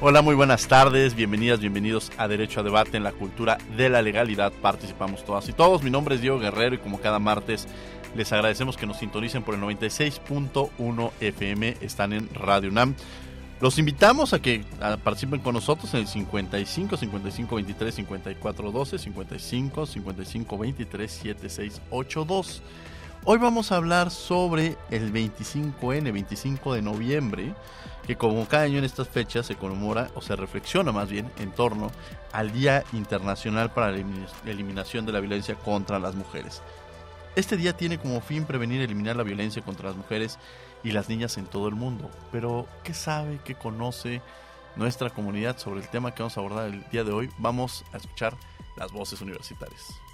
Hola, muy buenas tardes, bienvenidas, bienvenidos a Derecho a Debate en la cultura de la legalidad. Participamos todas y todos. Mi nombre es Diego Guerrero y como cada martes les agradecemos que nos sintonicen por el 96.1 FM. Están en Radio UNAM. Los invitamos a que participen con nosotros en el 55 55 23 54 12 55 55 23 76 82. Hoy vamos a hablar sobre el 25N, 25 de noviembre, que como cada año en estas fechas se conmemora o se reflexiona más bien en torno al Día Internacional para la Eliminación de la Violencia contra las Mujeres. Este día tiene como fin prevenir y eliminar la violencia contra las mujeres y las niñas en todo el mundo. Pero, ¿qué sabe, qué conoce nuestra comunidad sobre el tema que vamos a abordar el día de hoy? Vamos a escuchar las voces universitarias.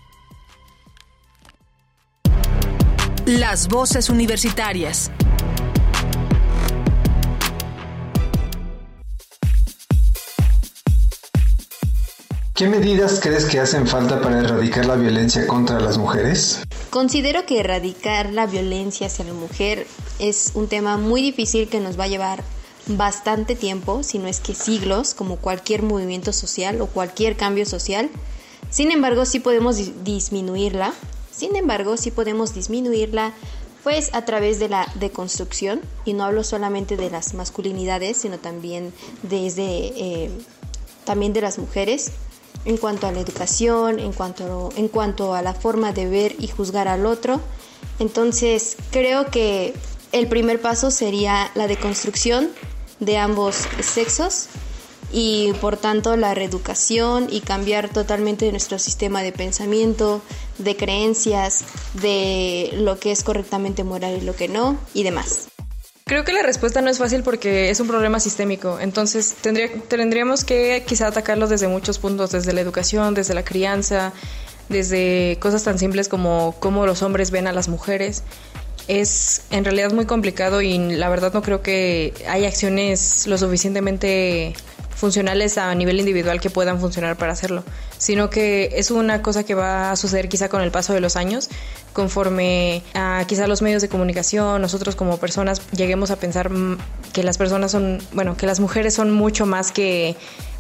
Las voces universitarias. ¿Qué medidas crees que hacen falta para erradicar la violencia contra las mujeres? Considero que erradicar la violencia hacia la mujer es un tema muy difícil que nos va a llevar bastante tiempo, si no es que siglos, como cualquier movimiento social o cualquier cambio social. Sin embargo, sí podemos disminuirla sin embargo, sí podemos disminuirla pues a través de la deconstrucción y no hablo solamente de las masculinidades, sino también desde eh, también de las mujeres en cuanto a la educación, en cuanto, en cuanto a la forma de ver y juzgar al otro. Entonces, creo que el primer paso sería la deconstrucción de ambos sexos y por tanto la reeducación y cambiar totalmente nuestro sistema de pensamiento, de creencias, de lo que es correctamente moral y lo que no y demás. Creo que la respuesta no es fácil porque es un problema sistémico, entonces tendría, tendríamos que quizá atacarlo desde muchos puntos, desde la educación, desde la crianza, desde cosas tan simples como cómo los hombres ven a las mujeres. Es en realidad muy complicado y la verdad no creo que haya acciones lo suficientemente funcionales a nivel individual que puedan funcionar para hacerlo, sino que es una cosa que va a suceder quizá con el paso de los años, conforme a quizá los medios de comunicación, nosotros como personas lleguemos a pensar que las personas son, bueno, que las mujeres son mucho más que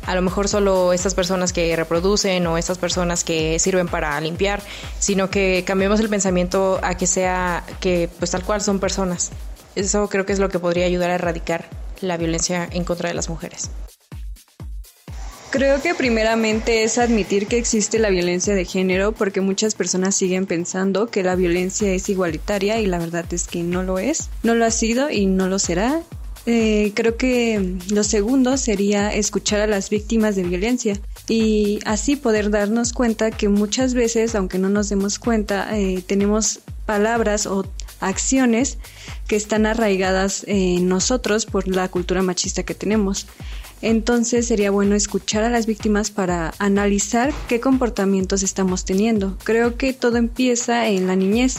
a lo mejor solo estas personas que reproducen o estas personas que sirven para limpiar, sino que cambiemos el pensamiento a que sea que pues tal cual son personas. Eso creo que es lo que podría ayudar a erradicar la violencia en contra de las mujeres. Creo que primeramente es admitir que existe la violencia de género porque muchas personas siguen pensando que la violencia es igualitaria y la verdad es que no lo es, no lo ha sido y no lo será. Eh, creo que lo segundo sería escuchar a las víctimas de violencia y así poder darnos cuenta que muchas veces, aunque no nos demos cuenta, eh, tenemos palabras o acciones que están arraigadas en nosotros por la cultura machista que tenemos. Entonces sería bueno escuchar a las víctimas para analizar qué comportamientos estamos teniendo. Creo que todo empieza en la niñez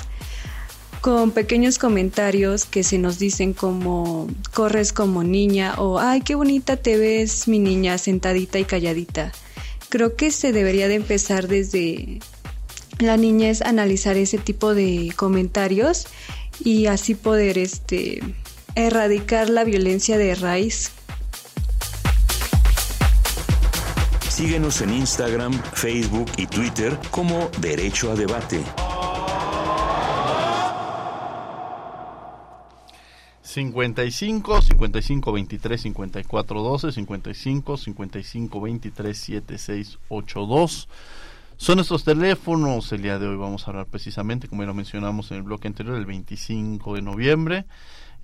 con pequeños comentarios que se nos dicen como corres como niña o ay qué bonita te ves mi niña sentadita y calladita. Creo que se debería de empezar desde la niñez analizar ese tipo de comentarios y así poder este, erradicar la violencia de raíz. Síguenos en Instagram, Facebook y Twitter como Derecho a Debate. 55 55 23 54 12 55 55 23 76 82 son estos teléfonos. El día de hoy vamos a hablar precisamente, como ya lo mencionamos en el bloque anterior, el 25 de noviembre,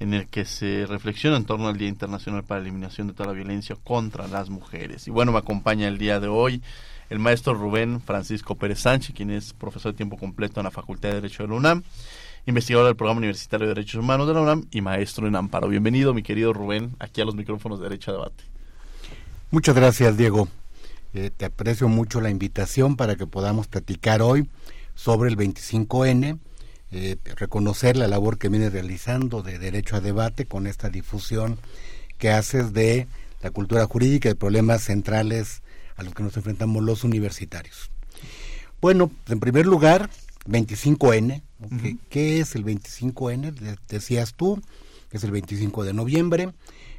en el que se reflexiona en torno al Día Internacional para la Eliminación de toda la Violencia contra las Mujeres. Y bueno, me acompaña el día de hoy el maestro Rubén Francisco Pérez Sánchez, quien es profesor de tiempo completo en la Facultad de Derecho de la UNAM, investigador del Programa Universitario de Derechos Humanos de la UNAM y maestro en Amparo. Bienvenido, mi querido Rubén, aquí a los micrófonos de Derecho a Debate. Muchas gracias, Diego. Eh, te aprecio mucho la invitación para que podamos platicar hoy sobre el 25N, eh, reconocer la labor que viene realizando de derecho a debate con esta difusión que haces de la cultura jurídica y problemas centrales a los que nos enfrentamos los universitarios. Bueno, en primer lugar, 25N. ¿Qué es el 25N? Decías tú, que es el 25 de noviembre.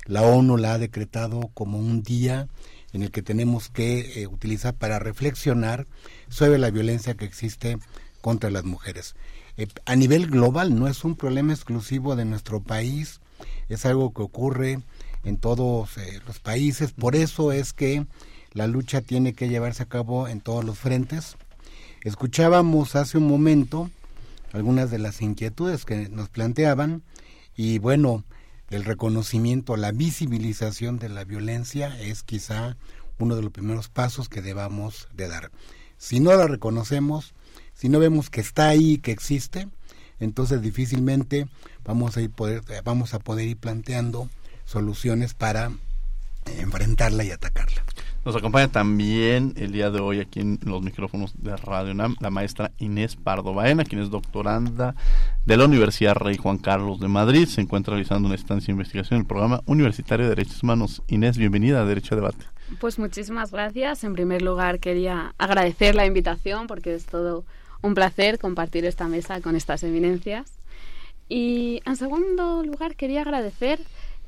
La ONU la ha decretado como un día en el que tenemos que eh, utilizar para reflexionar sobre la violencia que existe contra las mujeres. Eh, a nivel global no es un problema exclusivo de nuestro país, es algo que ocurre en todos eh, los países, por eso es que la lucha tiene que llevarse a cabo en todos los frentes. Escuchábamos hace un momento algunas de las inquietudes que nos planteaban y bueno, el reconocimiento, la visibilización de la violencia es quizá uno de los primeros pasos que debamos de dar. Si no la reconocemos, si no vemos que está ahí, que existe, entonces difícilmente vamos a ir poder, vamos a poder ir planteando soluciones para enfrentarla y atacarla. Nos acompaña también el día de hoy aquí en los micrófonos de Radio NAM la maestra Inés Pardo Baena, quien es doctoranda de la Universidad Rey Juan Carlos de Madrid. Se encuentra realizando una estancia de investigación en el programa universitario de Derechos Humanos. Inés, bienvenida a Derecho a Debate. Pues muchísimas gracias. En primer lugar, quería agradecer la invitación porque es todo un placer compartir esta mesa con estas eminencias. Y en segundo lugar, quería agradecer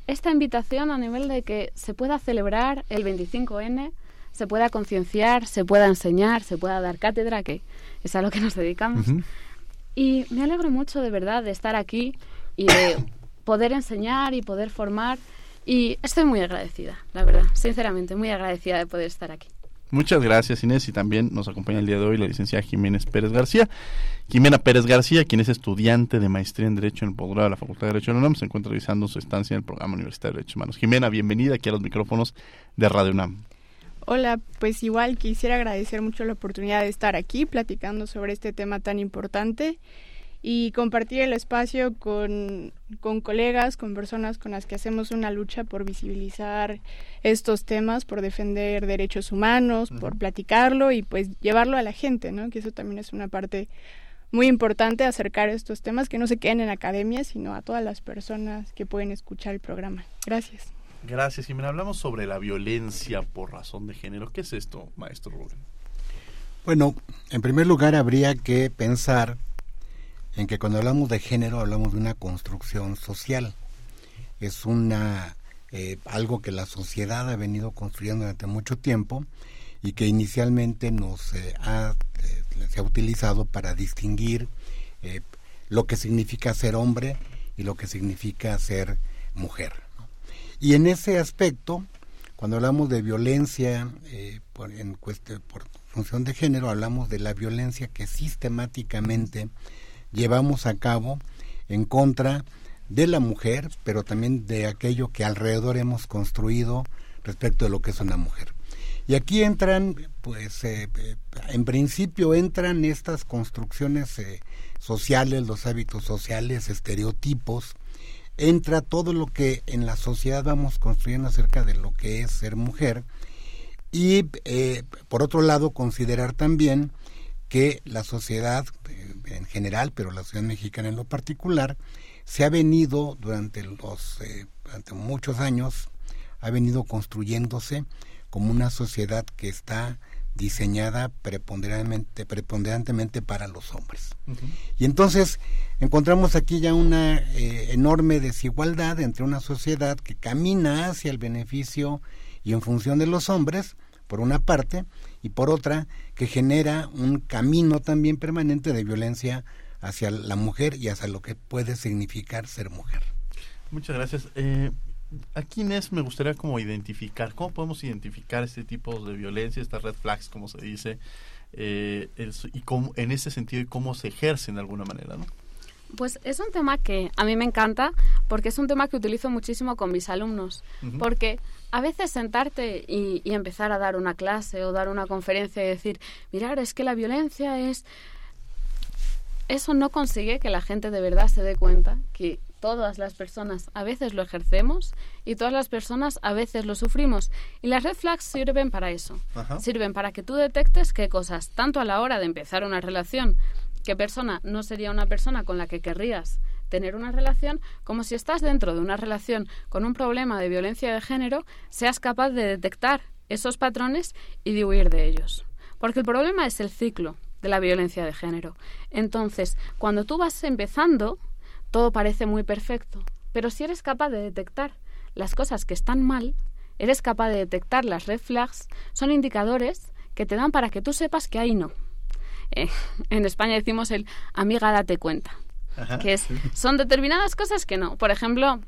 esta invitación a nivel de que se pueda celebrar el 25N, se pueda concienciar, se pueda enseñar, se pueda dar cátedra, que es a lo que nos dedicamos. Y me alegro mucho de verdad de estar aquí y de poder enseñar y poder formar. Y estoy muy agradecida, la verdad, sinceramente, muy agradecida de poder estar aquí. Muchas gracias Inés y también nos acompaña el día de hoy la licenciada Jiménez Pérez García. Jimena Pérez García, quien es estudiante de maestría en Derecho en el posgrado de la Facultad de Derecho de la UNAM, se encuentra realizando su estancia en el programa Universitario de Derechos Humanos. Jimena, bienvenida aquí a los micrófonos de Radio UNAM. Hola, pues igual quisiera agradecer mucho la oportunidad de estar aquí platicando sobre este tema tan importante y compartir el espacio con, con, colegas, con personas con las que hacemos una lucha por visibilizar estos temas, por defender derechos humanos, por platicarlo y pues llevarlo a la gente, ¿no? Que eso también es una parte muy importante, acercar estos temas que no se queden en academia, sino a todas las personas que pueden escuchar el programa. Gracias. Gracias, Jimena. Hablamos sobre la violencia por razón de género. ¿Qué es esto, maestro Rubén? Bueno, en primer lugar habría que pensar en que cuando hablamos de género hablamos de una construcción social. Es una eh, algo que la sociedad ha venido construyendo durante mucho tiempo y que inicialmente nos eh, ha, eh, se ha utilizado para distinguir lo que significa ser hombre y lo que significa ser mujer. Y en ese aspecto, cuando hablamos de violencia por, función de género, hablamos de la violencia que sistemáticamente llevamos a cabo en contra de la mujer, pero también de aquello que alrededor hemos construido respecto de lo que es una mujer. Y aquí entran, pues, eh, eh, en principio entran estas construcciones eh, sociales, los hábitos sociales, estereotipos, entra todo lo que en la sociedad vamos construyendo acerca de lo que es ser mujer y, por otro lado, considerar también que la sociedad en general, pero la sociedad mexicana en lo particular, se ha venido durante los eh, durante muchos años ha venido construyéndose como una sociedad que está diseñada preponderantemente, preponderantemente para los hombres. Y entonces encontramos aquí ya una eh, enorme desigualdad entre una sociedad que camina hacia el beneficio y en función de los hombres, por una parte, y por otra, que genera un camino también permanente de violencia hacia la mujer y hacia lo que puede significar ser mujer. Muchas gracias. Eh, aquí Inés me gustaría como identificar, ¿cómo podemos identificar este tipo de violencia, estas red flags, como se dice, eh, y cómo, en ese sentido y cómo se ejercen de alguna manera, ¿no? Pues es un tema que a mí me encanta porque es un tema que utilizo muchísimo con mis alumnos. Porque a veces sentarte y, y, empezar a dar una clase o dar una conferencia y decir, mirar, es que la violencia es... Eso no consigue que la gente de verdad se dé cuenta que todas las personas a veces lo ejercemos y todas las personas a veces lo sufrimos. Y las red flags sirven para eso. Sirven para que tú detectes qué cosas, tanto a la hora de empezar una relación, qué persona no sería una persona con la que querrías tener una relación, como si estás dentro de una relación con un problema de violencia de género, seas capaz de detectar esos patrones y de huir de ellos. Porque el problema es el ciclo de la violencia de género. Entonces, cuando tú vas empezando, todo parece muy perfecto, pero si eres capaz de detectar las cosas que están mal, eres capaz de detectar las red flags, son indicadores que te dan para que tú sepas que ahí no. Eh, en España decimos el amiga date cuenta, que es, son determinadas cosas que no. Por ejemplo,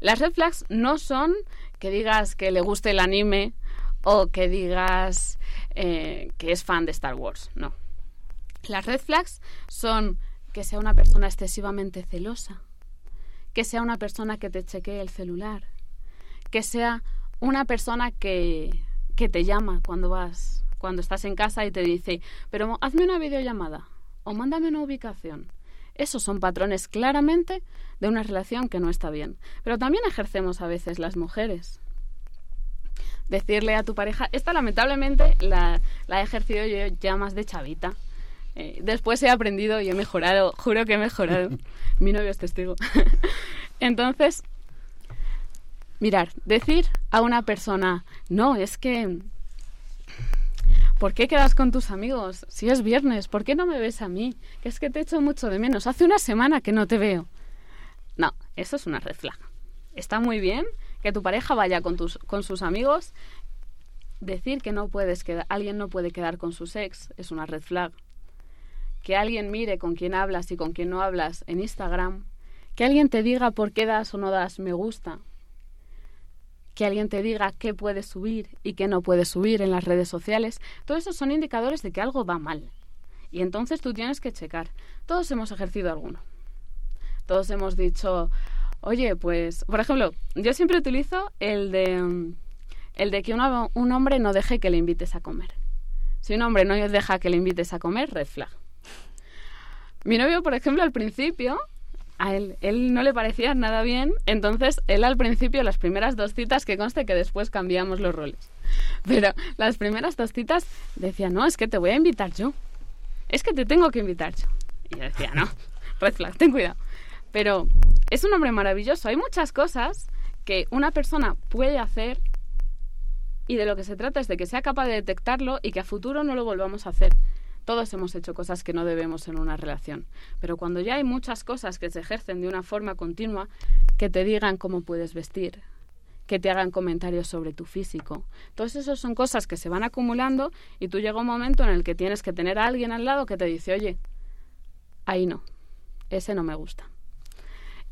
las red flags no son que digas que le guste el anime o que digas eh, que es fan de Star Wars, no. Las red flags son que sea una persona excesivamente celosa, que sea una persona que te chequee el celular, que sea una persona que, que te llama cuando vas, cuando estás en casa y te dice, pero hazme una videollamada o mándame una ubicación. Esos son patrones claramente de una relación que no está bien. Pero también ejercemos a veces las mujeres. Decirle a tu pareja, esta lamentablemente la, la he ejercido yo ya más de chavita eh, después he aprendido y he mejorado, juro que he mejorado. Mi novio es testigo. Entonces, mirar, decir a una persona, no, es que ¿Por qué quedas con tus amigos? Si es viernes, ¿por qué no me ves a mí? Que es que te echo mucho de menos. Hace una semana que no te veo. No, eso es una red flag. Está muy bien que tu pareja vaya con, tus, con sus amigos. Decir que no puedes quedar, alguien no puede quedar con su ex es una red flag que alguien mire con quién hablas y con quién no hablas en Instagram, que alguien te diga por qué das o no das me gusta, que alguien te diga qué puedes subir y qué no puedes subir en las redes sociales, todos esos son indicadores de que algo va mal. Y entonces tú tienes que checar. Todos hemos ejercido alguno. Todos hemos dicho, oye, pues, por ejemplo, yo siempre utilizo el de, el de que un hombre no deje que le invites a comer. Si un hombre no deja que le invites a comer, red. Mi novio, por ejemplo, al principio, a él, él no le parecía nada bien, entonces él al principio, las primeras dos citas, que conste que después cambiamos los roles, pero las primeras dos citas decía, no, es que te voy a invitar yo, es que te tengo que invitar yo. Y yo decía, no, red flag, ten cuidado. Pero es un hombre maravilloso, hay muchas cosas que una persona puede hacer y de lo que se trata es de que sea capaz de detectarlo y que a futuro no lo volvamos a hacer. Todos hemos hecho cosas que no debemos en una relación, pero cuando ya hay muchas cosas que se ejercen de una forma continua, que te digan cómo puedes vestir, que te hagan comentarios sobre tu físico. Todas esas son cosas que se van acumulando y tú llega un momento en el que tienes que tener a alguien al lado que te dice, oye, ahí no, ese no me gusta.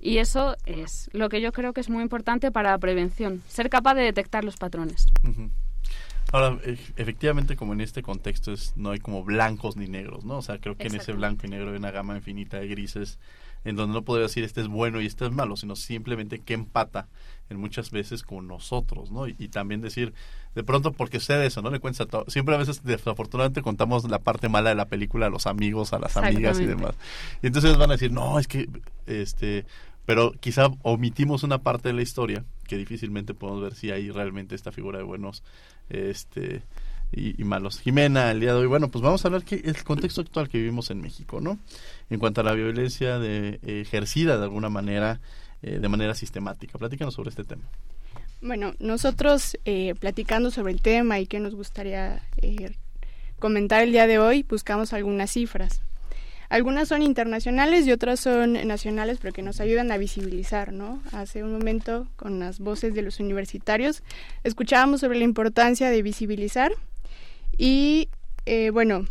Y eso es lo que yo creo que es muy importante para la prevención, ser capaz de detectar los patrones. Ahora, efectivamente, como en este contexto es, no hay como blancos ni negros, ¿no? O sea, creo que en ese blanco y negro hay una gama infinita de grises en donde no podría decir este es bueno y este es malo, sino simplemente que empata en muchas veces con nosotros, ¿no? Y, también decir, de pronto, porque de eso, ¿no? Le cuenta todo. Siempre a veces, desafortunadamente, contamos la parte mala de la película a los amigos, a las amigas y demás. Y entonces van a decir, no, es que, este, pero quizá omitimos una parte de la historia que difícilmente podemos ver si hay realmente esta figura de buenos este y, malos. Jimena, el día de hoy, bueno, pues vamos a hablar que el contexto actual que vivimos en México, ¿no? En cuanto a la violencia de, ejercida de alguna manera, eh, de manera sistemática. Platícanos sobre este tema. Bueno, nosotros eh, platicando sobre el tema y qué nos gustaría eh, comentar el día de hoy, buscamos algunas cifras. Algunas son internacionales y otras son nacionales, pero que nos ayudan a visibilizar, ¿no? Hace un momento, con las voces de los universitarios, escuchábamos sobre la importancia de visibilizar y, eh, bueno,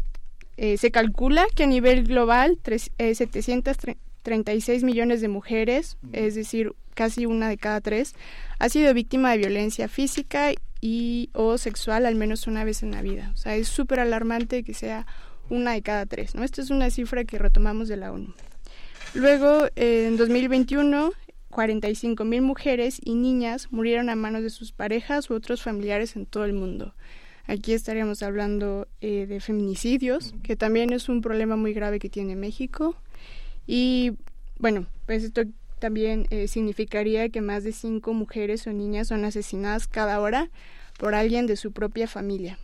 eh, se calcula que a nivel global 736 eh, millones de mujeres, es decir, casi una de cada tres, ha sido víctima de violencia física y o sexual al menos una vez en la vida. O sea, es súper alarmante que sea una de cada tres, ¿no? Esta es una cifra que retomamos de la ONU. Luego, en 2021, 45 mil mujeres y niñas murieron a manos de sus parejas u otros familiares en todo el mundo. Aquí estaríamos hablando eh, de feminicidios, que también es un problema muy grave que tiene México. Y bueno, pues esto también eh, significaría que más de cinco mujeres o niñas son asesinadas cada hora por alguien de su propia familia.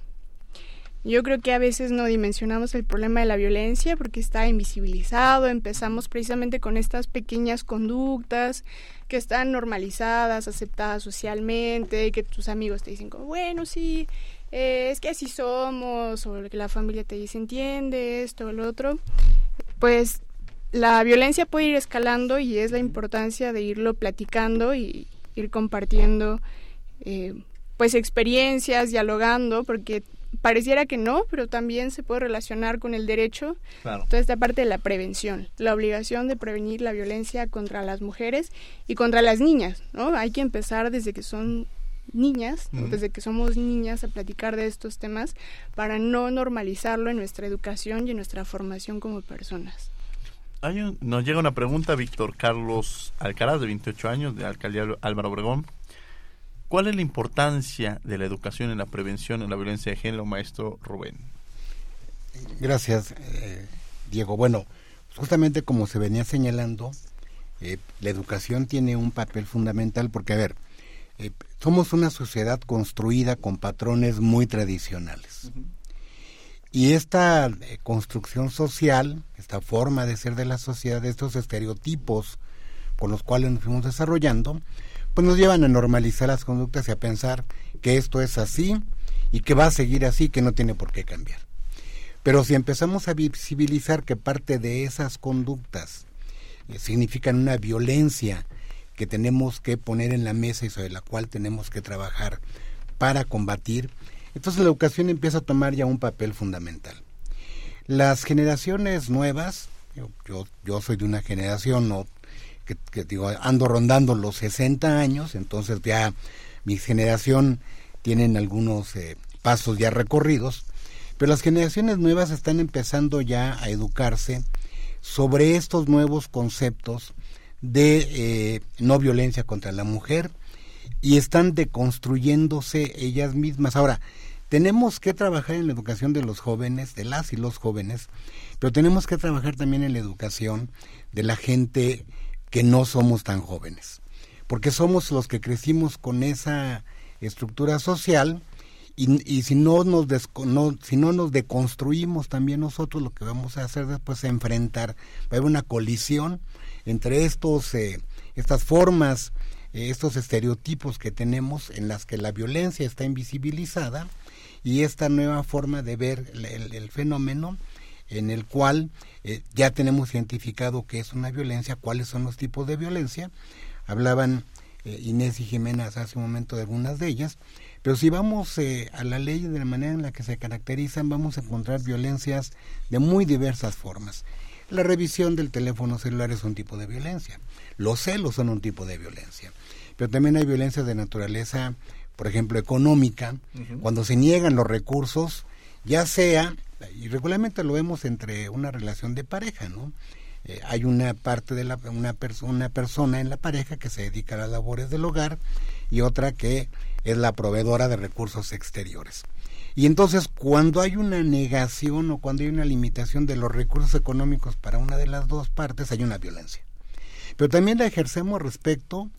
Yo creo que a veces no dimensionamos el problema de la violencia porque está invisibilizado, empezamos precisamente con estas pequeñas conductas que están normalizadas, aceptadas socialmente, que tus amigos te dicen como, bueno, sí, eh, es que así somos, o que la familia te dice, entiende esto o lo otro, pues la violencia puede ir escalando y es la importancia de irlo platicando y ir compartiendo eh, pues experiencias, dialogando, porque pareciera que no, pero también se puede relacionar con el derecho. Toda esta parte de la prevención, la obligación de prevenir la violencia contra las mujeres y contra las niñas, ¿no? Hay que empezar desde que son niñas, desde que somos niñas a platicar de estos temas para no normalizarlo en nuestra educación y en nuestra formación como personas. Hay nos llega una pregunta, Víctor Carlos Alcaraz, de 28 años, de Alcaldía Álvaro Obregón. ¿Cuál es la importancia de la educación en la prevención en la violencia de género, maestro Rubén? Gracias, eh, Diego. Bueno, justamente como se venía señalando, eh, la educación tiene un papel fundamental porque, a ver, eh, somos una sociedad construida con patrones muy tradicionales. Y esta construcción social, esta forma de ser de la sociedad, estos estereotipos con los cuales nos fuimos desarrollando, pues nos llevan a normalizar las conductas y a pensar que esto es así y que va a seguir así, que no tiene por qué cambiar. Pero si empezamos a visibilizar que parte de esas conductas eh, significan una violencia que tenemos que poner en la mesa y sobre la cual tenemos que trabajar para combatir, entonces la educación empieza a tomar ya un papel fundamental. Las generaciones nuevas, yo, yo, yo soy de una generación no que, digo, ando rondando los 60 años, entonces ya mi generación tienen algunos eh, pasos ya recorridos, pero las generaciones nuevas están empezando ya a educarse sobre estos nuevos conceptos de eh, no violencia contra la mujer y están deconstruyéndose ellas mismas. Ahora, tenemos que trabajar en la educación de los jóvenes, de las y los jóvenes, pero tenemos que trabajar también en la educación de la gente que no somos tan jóvenes, porque somos los que crecimos con esa estructura social y, si no nos si no nos deconstruimos también nosotros lo que vamos a hacer después es enfrentar va a haber una colisión entre estos eh, estas formas eh, estos estereotipos que tenemos en las que la violencia está invisibilizada y esta nueva forma de ver el fenómeno en el cual eh, ya tenemos identificado qué es una violencia, cuáles son los tipos de violencia. Hablaban eh, Inés y Jimena hace un momento de algunas de ellas, pero si vamos eh, a la ley de la manera en la que se caracterizan, vamos a encontrar violencias de muy diversas formas. La revisión del teléfono celular es un tipo de violencia, los celos son un tipo de violencia, pero también hay violencia de naturaleza, por ejemplo, económica, cuando se niegan los recursos, ya sea y regularmente lo vemos entre una relación de pareja, ¿no? Eh, hay una parte de la, una, una persona en la pareja que se dedica a las labores del hogar y otra que es la proveedora de recursos exteriores. Y entonces cuando hay una negación o cuando hay una limitación de los recursos económicos para una de las dos partes, hay una violencia. Pero también la ejercemos respecto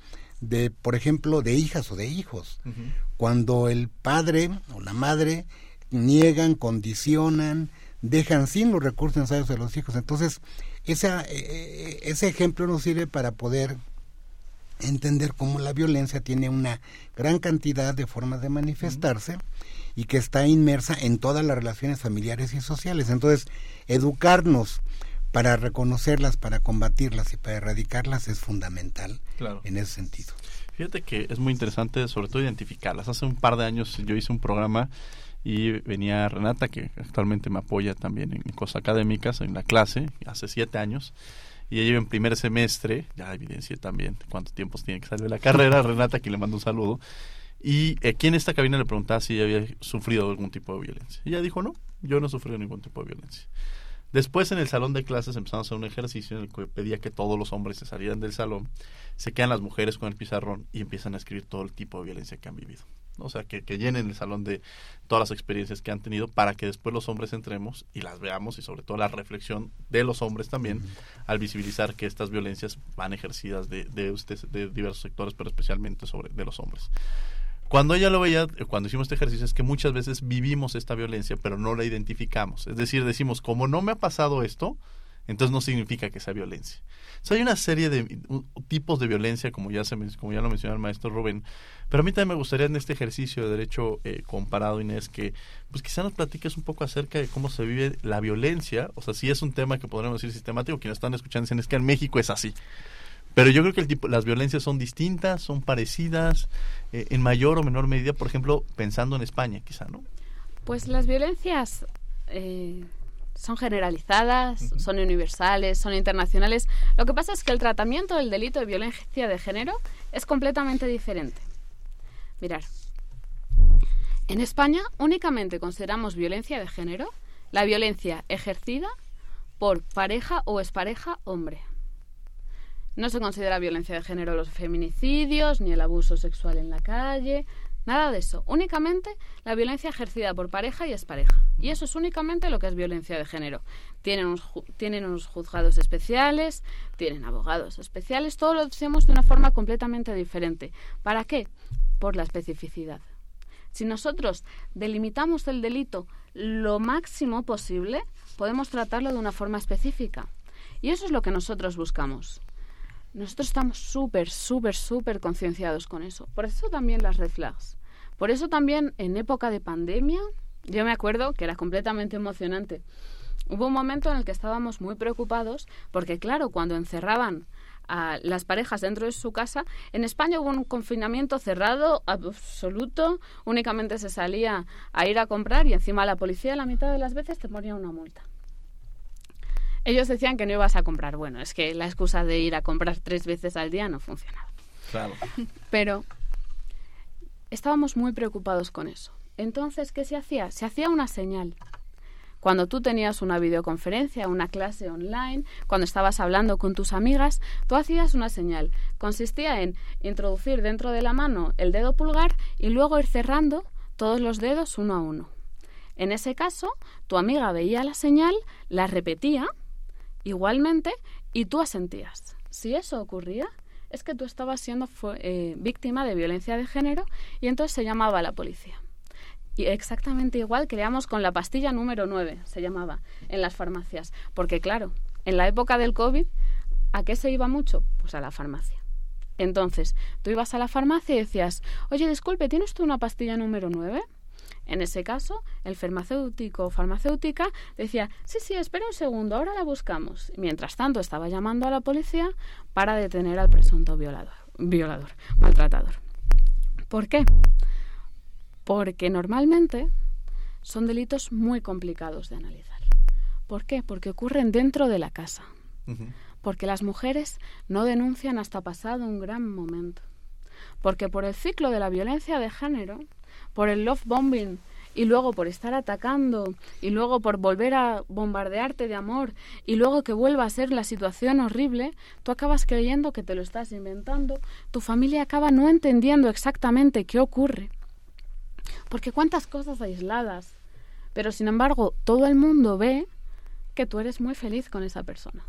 de, por ejemplo, de hijas o de hijos. Cuando el padre o la madre niegan, condicionan, dejan sin los recursos necesarios de los hijos. Entonces, esa, eh, eh, ese ejemplo nos sirve para poder entender cómo la violencia tiene una gran cantidad de formas de manifestarse y que está inmersa en todas las relaciones familiares y sociales. Entonces, educarnos para reconocerlas, para combatirlas y para erradicarlas es fundamental en ese sentido. Fíjate que es muy interesante sobre todo identificarlas. Hace un par de años yo hice un programa y venía Renata, que actualmente me apoya también en cosas académicas, en la clase, hace siete años, y ella en primer semestre, ya evidencié también cuántos tiempos tiene que salir de la carrera, Renata, aquí le mando un saludo, y aquí en esta cabina le preguntaba si ella había sufrido algún tipo de violencia. Y ella dijo, no, yo no he sufrido ningún tipo de violencia. Después en el salón de clases empezamos a hacer un ejercicio en el que pedía que todos los hombres se salieran del salón, se quedan las mujeres con el pizarrón y empiezan a escribir todo el tipo de violencia que han vivido. O sea, que, llenen el salón de todas las experiencias que han tenido para que después los hombres entremos y las veamos y sobre todo la reflexión de los hombres también al visibilizar que estas violencias van ejercidas de, de, de diversos sectores, pero especialmente sobre de los hombres. Cuando ella lo veía, eh, cuando hicimos este ejercicio, es que muchas veces vivimos esta violencia, pero no la identificamos. Es decir, decimos, como no me ha pasado esto, entonces no significa que sea violencia. hay una serie de tipos de violencia, como ya, se, como ya lo mencionó el maestro Rubén, pero a mí también me gustaría en este ejercicio de derecho eh, comparado, Inés, que pues quizá nos platiques un poco acerca de cómo se vive la violencia, o sea, si es un tema que podríamos decir sistemático, quienes están escuchando dicen es que en México es así. Pero yo creo que el tipo, las violencias son distintas, son parecidas, eh, en mayor o menor medida, por ejemplo, pensando en España, quizá, ¿no? Pues las violencias eh, son generalizadas, son universales, son internacionales. Lo que pasa es que el tratamiento del delito de violencia de género es completamente diferente. Mirar, en España únicamente consideramos violencia de género la violencia ejercida por pareja o expareja hombre. No se considera violencia de género los feminicidios, ni el abuso sexual en la calle, nada de eso. Únicamente la violencia ejercida por pareja y expareja. Y eso es únicamente lo que es violencia de género. Tienen unos, tienen unos juzgados especiales, tienen abogados especiales, todo lo hacemos de una forma completamente diferente. ¿Para qué? Por la especificidad. Si nosotros delimitamos el delito lo máximo posible, podemos tratarlo de una forma específica. Y eso es lo que nosotros buscamos. Nosotros estamos súper, súper, súper concienciados con eso. Por eso también las red flags. Por eso también en época de pandemia, yo me acuerdo que era completamente emocionante. Hubo un momento en el que estábamos muy preocupados porque, claro, cuando encerraban a las parejas dentro de su casa, en España hubo un confinamiento cerrado, absoluto, únicamente se salía a ir a comprar y encima la policía la mitad de las veces te ponía una multa. Ellos decían que no ibas a comprar. Bueno, es que la excusa de ir a comprar tres veces al día no funcionaba. Claro. Pero estábamos muy preocupados con eso. Entonces, ¿qué se hacía? Se hacía una señal. Cuando tú tenías una videoconferencia, una clase online, cuando estabas hablando con tus amigas, tú hacías una señal. Consistía en introducir dentro de la mano el dedo pulgar y luego ir cerrando todos los dedos uno a uno. En ese caso, tu amiga veía la señal, la repetía igualmente y tú asentías. Si eso ocurría, es que tú estabas siendo eh, víctima de violencia de género y entonces se llamaba a la policía. Y exactamente igual creamos con la pastilla número 9, se llamaba, en las farmacias. Porque claro, en la época del COVID, ¿a qué se iba mucho? Pues a la farmacia. Entonces, tú ibas a la farmacia y decías, oye, disculpe, ¿tienes usted una pastilla número 9? En ese caso, el farmacéutico o farmacéutica decía, sí, sí, espera un segundo, ahora la buscamos. Mientras tanto, estaba llamando a la policía para detener al presunto violador, violador maltratador. ¿Por qué? Porque normalmente son delitos muy complicados de analizar. ¿Por qué? Porque ocurren dentro de la casa. Porque las mujeres no denuncian hasta pasado un gran momento. Porque por el ciclo de la violencia de género, por el love bombing y luego por estar atacando y luego por volver a bombardearte de amor y luego que vuelva a ser la situación horrible, tú acabas creyendo que te lo estás inventando, tu familia acaba no entendiendo exactamente qué ocurre. Porque cuántas cosas aisladas, pero sin embargo todo el mundo ve que tú eres muy feliz con esa persona.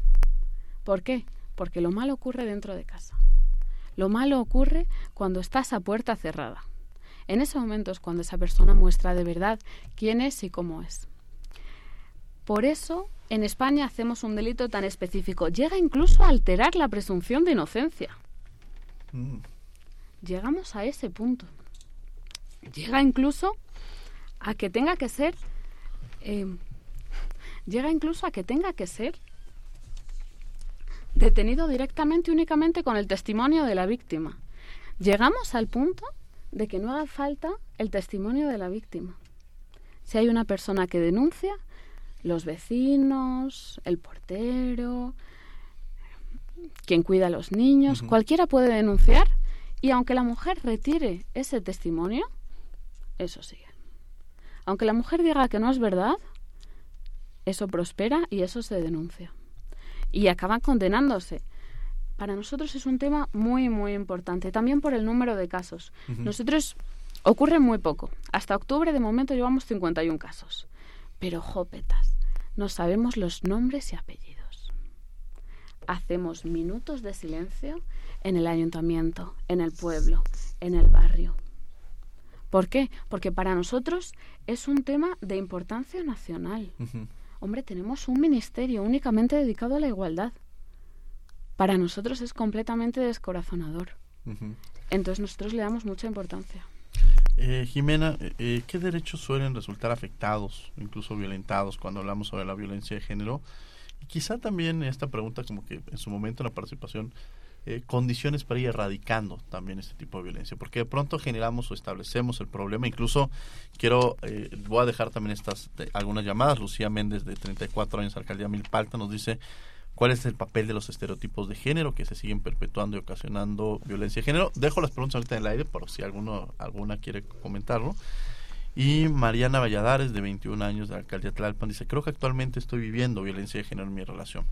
¿Por qué? Porque lo malo ocurre dentro de casa. Lo malo ocurre cuando estás a puerta cerrada. En ese momento es cuando esa persona muestra de verdad quién es y cómo es. Por eso, en España hacemos un delito tan específico. Llega incluso a alterar la presunción de inocencia. Mm. Llegamos a ese punto. Llega incluso a que tenga que ser, eh, llega incluso a que tenga que ser detenido directamente únicamente con el testimonio de la víctima. Llegamos al punto de que no haga falta el testimonio de la víctima. Si hay una persona que denuncia, los vecinos, el portero, quien cuida a los niños, cualquiera puede denunciar y aunque la mujer retire ese testimonio, eso sigue. Aunque la mujer diga que no es verdad, eso prospera y eso se denuncia. Y acaban condenándose. Para nosotros es un tema muy, muy importante, también por el número de casos. Nosotros ocurre muy poco. Hasta octubre de momento llevamos 51 casos. Pero jopetas, no sabemos los nombres y apellidos. Hacemos minutos de silencio en el ayuntamiento, en el pueblo, en el barrio. ¿Por qué? Porque para nosotros es un tema de importancia nacional. Hombre, tenemos un ministerio únicamente dedicado a la igualdad. Para nosotros es completamente descorazonador. Entonces nosotros le damos mucha importancia. Eh, Jimena, eh, eh, ¿qué derechos suelen resultar afectados, incluso violentados, cuando hablamos sobre la violencia de género? Y quizá también esta pregunta, como que en su momento en la participación, eh, condiciones para ir erradicando también este tipo de violencia, porque de pronto generamos o establecemos el problema. Incluso quiero, eh, voy a dejar también estas algunas llamadas. Lucía Méndez, de 34 años, alcaldía Milpalta, nos dice cuál es el papel de los estereotipos de género que se siguen perpetuando y ocasionando violencia de género. Dejo las preguntas ahorita en el aire por si alguno alguna quiere comentarlo. Y Mariana Valladares, de 21 años, de la alcaldía Tlalpan, dice, creo que actualmente estoy viviendo violencia de género en mi relación.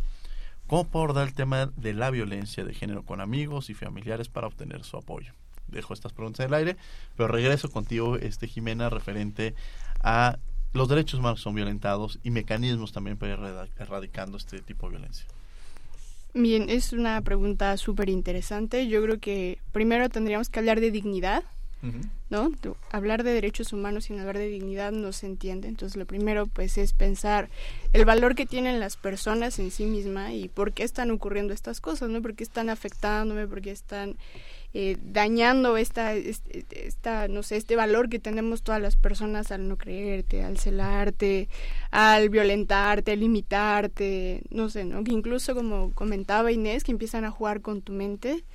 ¿Cómo puedo abordar el tema de la violencia de género con amigos y familiares para obtener su apoyo? Dejo estas preguntas en el aire, pero regreso contigo, este Jimena, referente a los derechos humanos son violentados y mecanismos también para ir erradicando este tipo de violencia. Bien, es una pregunta súper interesante. Yo creo que primero tendríamos que hablar de dignidad, ¿no? Hablar de derechos humanos sin hablar de dignidad no se entiende. Entonces, lo primero, pues, es pensar el valor que tienen las personas en sí misma y por qué están ocurriendo estas cosas, ¿no? Por qué están afectándome, por qué están eh, dañando esta, esta, no sé, este valor que tenemos todas las personas al no creerte, al celarte, al violentarte, al limitarte, no sé, ¿no? Que incluso como comentaba Inés, que empiezan a jugar con tu mente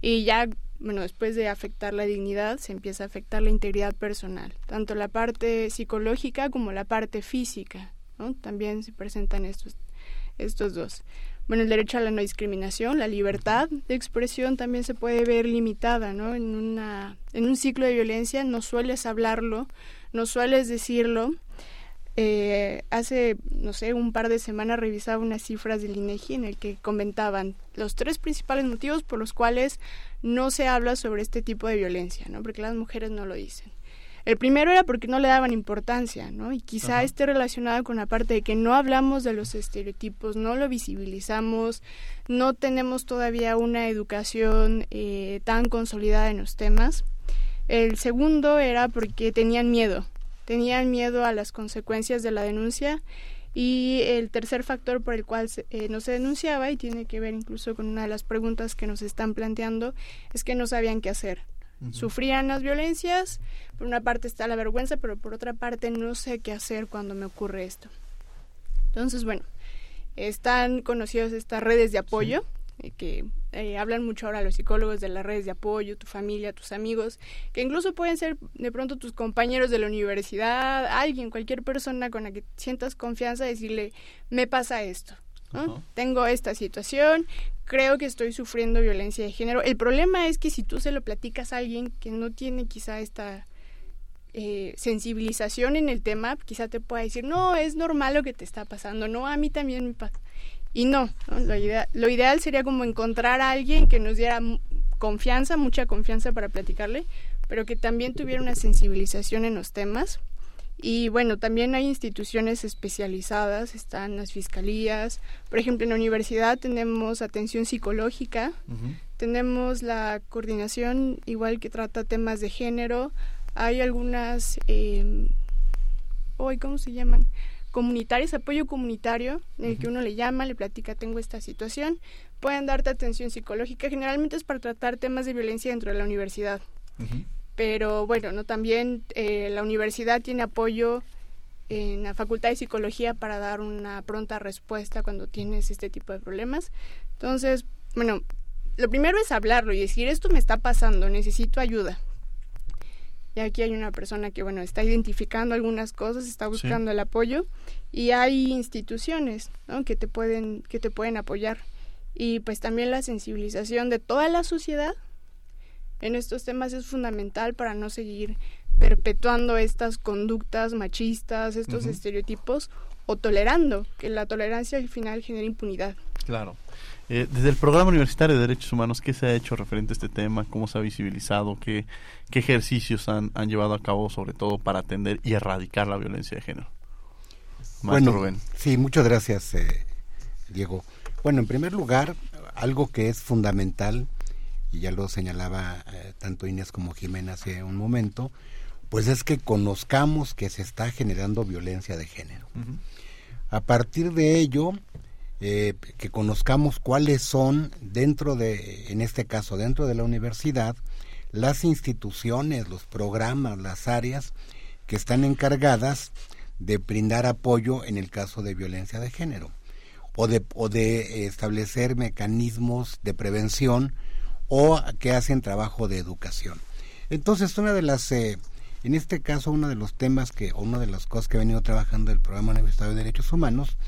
y ya bueno, después de afectar la dignidad, se empieza a afectar la integridad personal, tanto la parte psicológica como la parte física, ¿no? También se presentan estos, estos dos. Bueno, el derecho a la no discriminación, la libertad de expresión también se puede ver limitada, ¿no? En, una, en un ciclo de violencia no sueles hablarlo, no sueles decirlo, eh, hace, no sé, un par de semanas revisaba unas cifras del INEGI en el que comentaban los tres principales motivos por los cuales no se habla sobre este tipo de violencia, ¿no? Porque las mujeres no lo dicen. El primero era porque no le daban importancia, ¿no? Y quizá esté relacionado con la parte de que no hablamos de los estereotipos, no lo visibilizamos, no tenemos todavía una educación eh, tan consolidada en los temas. El segundo era porque tenían miedo, tenían miedo a las consecuencias de la denuncia y el tercer factor por el cual eh, no se denunciaba y tiene que ver incluso con una de las preguntas que nos están planteando es que no sabían qué hacer. Sufrían las violencias, por una parte está la vergüenza, pero por otra parte no sé qué hacer cuando me ocurre esto. Entonces, bueno, están conocidas estas redes de apoyo eh, que eh, hablan mucho ahora los psicólogos de las redes de apoyo, tu familia, tus amigos, que incluso pueden ser de pronto tus compañeros de la universidad, alguien, cualquier persona con la que sientas confianza, decirle, me pasa esto, tengo esta situación, creo que estoy sufriendo violencia de género. El problema es que si tú se lo platicas a alguien que no tiene quizá esta eh, sensibilización en el tema, quizá te pueda decir, no, es normal lo que te está pasando, no, a mí también me pasa. Y no, Lo, lo ideal sería como encontrar a alguien que nos diera confianza, mucha confianza para platicarle, pero que también tuviera una sensibilización en los temas. Y bueno, también hay instituciones especializadas, están las fiscalías. Por ejemplo, en la universidad tenemos atención psicológica, tenemos la coordinación igual que trata temas de género. Hay algunas, eh, hoy, ¿cómo se llaman? comunitarias, apoyo comunitario, en el que uno le llama, le platica, tengo esta situación, pueden darte atención psicológica, generalmente es para tratar temas de violencia dentro de la universidad. Pero bueno, no también eh, la universidad tiene apoyo en la Facultad de Psicología para dar una pronta respuesta cuando tienes este tipo de problemas. Entonces, bueno, lo primero es hablarlo y decir, esto me está pasando, necesito ayuda. Y aquí hay una persona que, bueno, está identificando algunas cosas, está buscando el apoyo y hay instituciones ¿no? que, te pueden, que te pueden apoyar. Y pues también la sensibilización de toda la sociedad en estos temas es fundamental para no seguir perpetuando estas conductas machistas, estos estereotipos o tolerando, que la tolerancia al final genera impunidad. Claro. Eh, desde el Programa Universitario de Derechos Humanos, ¿qué se ha hecho referente a este tema? ¿Cómo se ha visibilizado? ¿Qué, qué ejercicios han, han llevado a cabo, sobre todo para atender y erradicar la violencia de género? bueno, sí, muchas gracias, eh, Diego. Bueno, en primer lugar, algo que es fundamental, y ya lo señalaba eh, tanto Inés como Jimena hace un momento, pues es que conozcamos que se está generando violencia de género. A partir de ello, eh, que conozcamos cuáles son dentro de, en este caso, dentro de la universidad, las instituciones, los programas, las áreas que están encargadas de brindar apoyo en el caso de violencia de género o de, o de establecer mecanismos de prevención o que hacen trabajo de educación. Entonces, una de las, eh, en este caso, uno de los temas que, o una de las cosas que ha venido trabajando el Programa Universitario de Derechos Humanos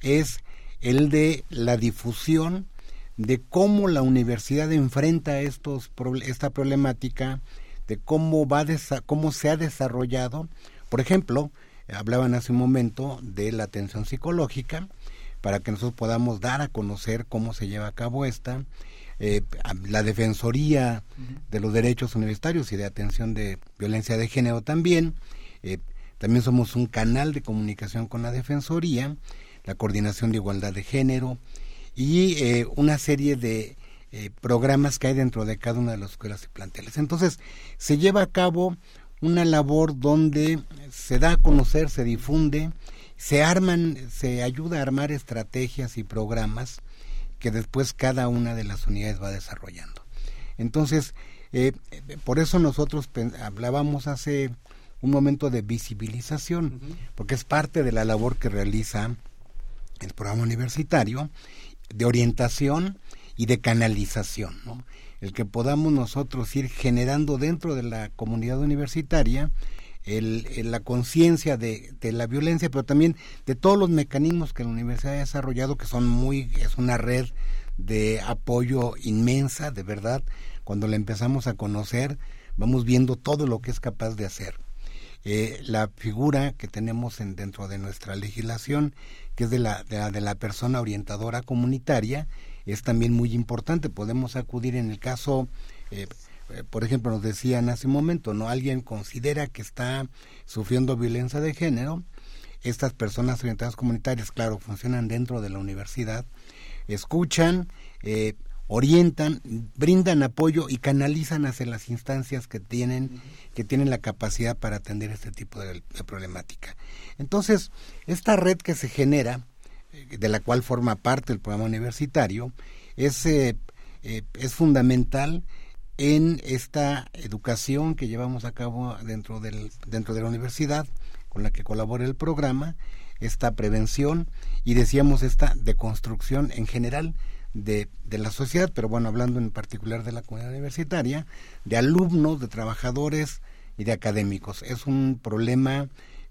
es el de la difusión de cómo la universidad enfrenta estos esta problemática, de cómo va cómo se ha desarrollado. Por ejemplo, hablaban hace un momento de la atención psicológica para que nosotros podamos dar a conocer cómo se lleva a cabo esta, eh, la Defensoría de los Derechos Universitarios y de Atención de Violencia de Género también. Eh, también somos un canal de comunicación con la Defensoría la coordinación de igualdad de género y eh, una serie de eh, programas que hay dentro de cada una de las escuelas y planteles. Entonces, se lleva a cabo una labor donde se da a conocer, se difunde, se arman, se ayuda a armar estrategias y programas que después cada una de las unidades va desarrollando. Entonces, eh, por eso nosotros hablábamos hace un momento de visibilización, porque es parte de la labor que realiza el programa universitario de orientación y de canalización, ¿no? el que podamos nosotros ir generando dentro de la comunidad universitaria el, la conciencia de, de, la violencia, pero también de todos los mecanismos que la universidad ha desarrollado, que son muy, es una red de apoyo inmensa, de verdad. Cuando la empezamos a conocer, vamos viendo todo lo que es capaz de hacer. Eh, la figura que tenemos en, dentro de nuestra legislación que es de la, de la, persona orientadora comunitaria, es también muy importante. Podemos acudir en el caso, eh, por ejemplo, nos decían hace un momento, ¿no? Alguien considera que está sufriendo violencia de género. Estas personas orientadas comunitarias, claro, funcionan dentro de la universidad, escuchan, eh, orientan, brindan apoyo y canalizan hacia las instancias que tienen, que tienen la capacidad para atender este tipo de problemática. Entonces, esta red que se genera, eh, de la cual forma parte el programa universitario, es, eh, eh, es fundamental en esta educación que llevamos a cabo dentro, del, dentro de la universidad, con la que colabora el programa, esta prevención y decíamos esta deconstrucción en general de, de, la sociedad, pero bueno, hablando en particular de la comunidad universitaria, de alumnos, de trabajadores y de académicos. Es un problema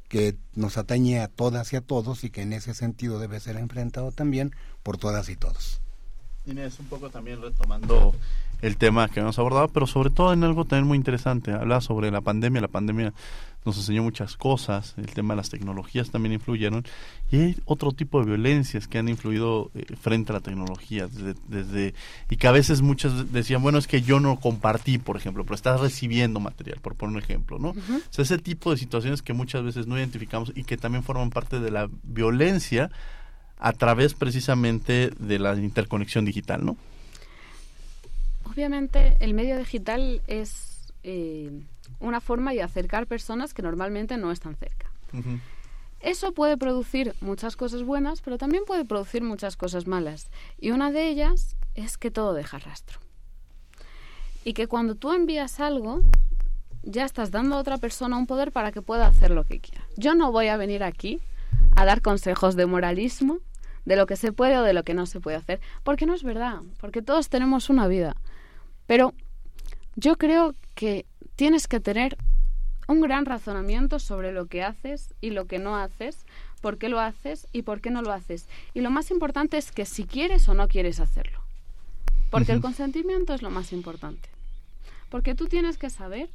que nos atañe a todas y a todos y que en ese sentido debe ser enfrentado también por todas y todos. Inés, un poco también retomando el tema que hemos abordado, pero sobre todo en algo también muy interesante, habla sobre la pandemia, la pandemia nos enseñó muchas cosas, el tema de las tecnologías también influyeron, y hay otro tipo de violencias que han influido eh, frente a la tecnología, desde, y que a veces muchas decían, bueno, es que yo no compartí, por ejemplo, pero estás recibiendo material, por poner un ejemplo, ¿no? O sea, ese tipo de situaciones que muchas veces no identificamos y que también forman parte de la violencia a través precisamente de la interconexión digital, ¿no? Obviamente el medio digital es... Eh, una forma de acercar personas que normalmente no están cerca. Eso puede producir muchas cosas buenas, pero también puede producir muchas cosas malas. Y una de ellas es que todo deja rastro. Y que cuando tú envías algo, ya estás dando a otra persona un poder para que pueda hacer lo que quiera. Yo no voy a venir aquí a dar consejos de moralismo, de lo que se puede o de lo que no se puede hacer, porque no es verdad, porque todos tenemos una vida. Pero yo creo que tienes que tener un gran razonamiento sobre lo que haces y lo que no haces, por qué lo haces y por qué no lo haces. Y lo más importante es que si quieres o no quieres hacerlo. Porque el consentimiento es lo más importante. Porque tú tienes que saber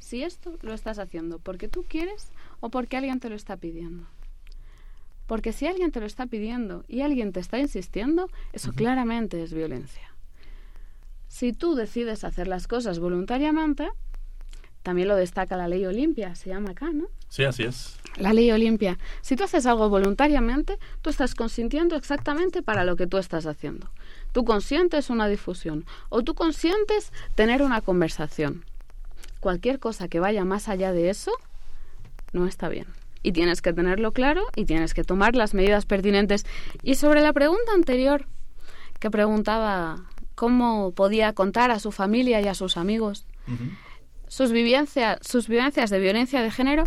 si esto lo estás haciendo porque tú quieres o porque alguien te lo está pidiendo. Porque si alguien te lo está pidiendo y alguien te está insistiendo, eso claramente es violencia. Si tú decides hacer las cosas voluntariamente, también lo destaca la ley Olimpia, se llama acá, ¿no? Sí, así es. La ley Olimpia. Si tú haces algo voluntariamente, tú estás consintiendo exactamente para lo que tú estás haciendo. Tú consientes una difusión o tú consientes tener una conversación. Cualquier cosa que vaya más allá de eso no está bien. Y tienes que tenerlo claro y tienes que tomar las medidas pertinentes. Y sobre la pregunta anterior que preguntaba cómo podía contar a su familia y a sus amigos sus, vivencias, sus vivencias de violencia de género,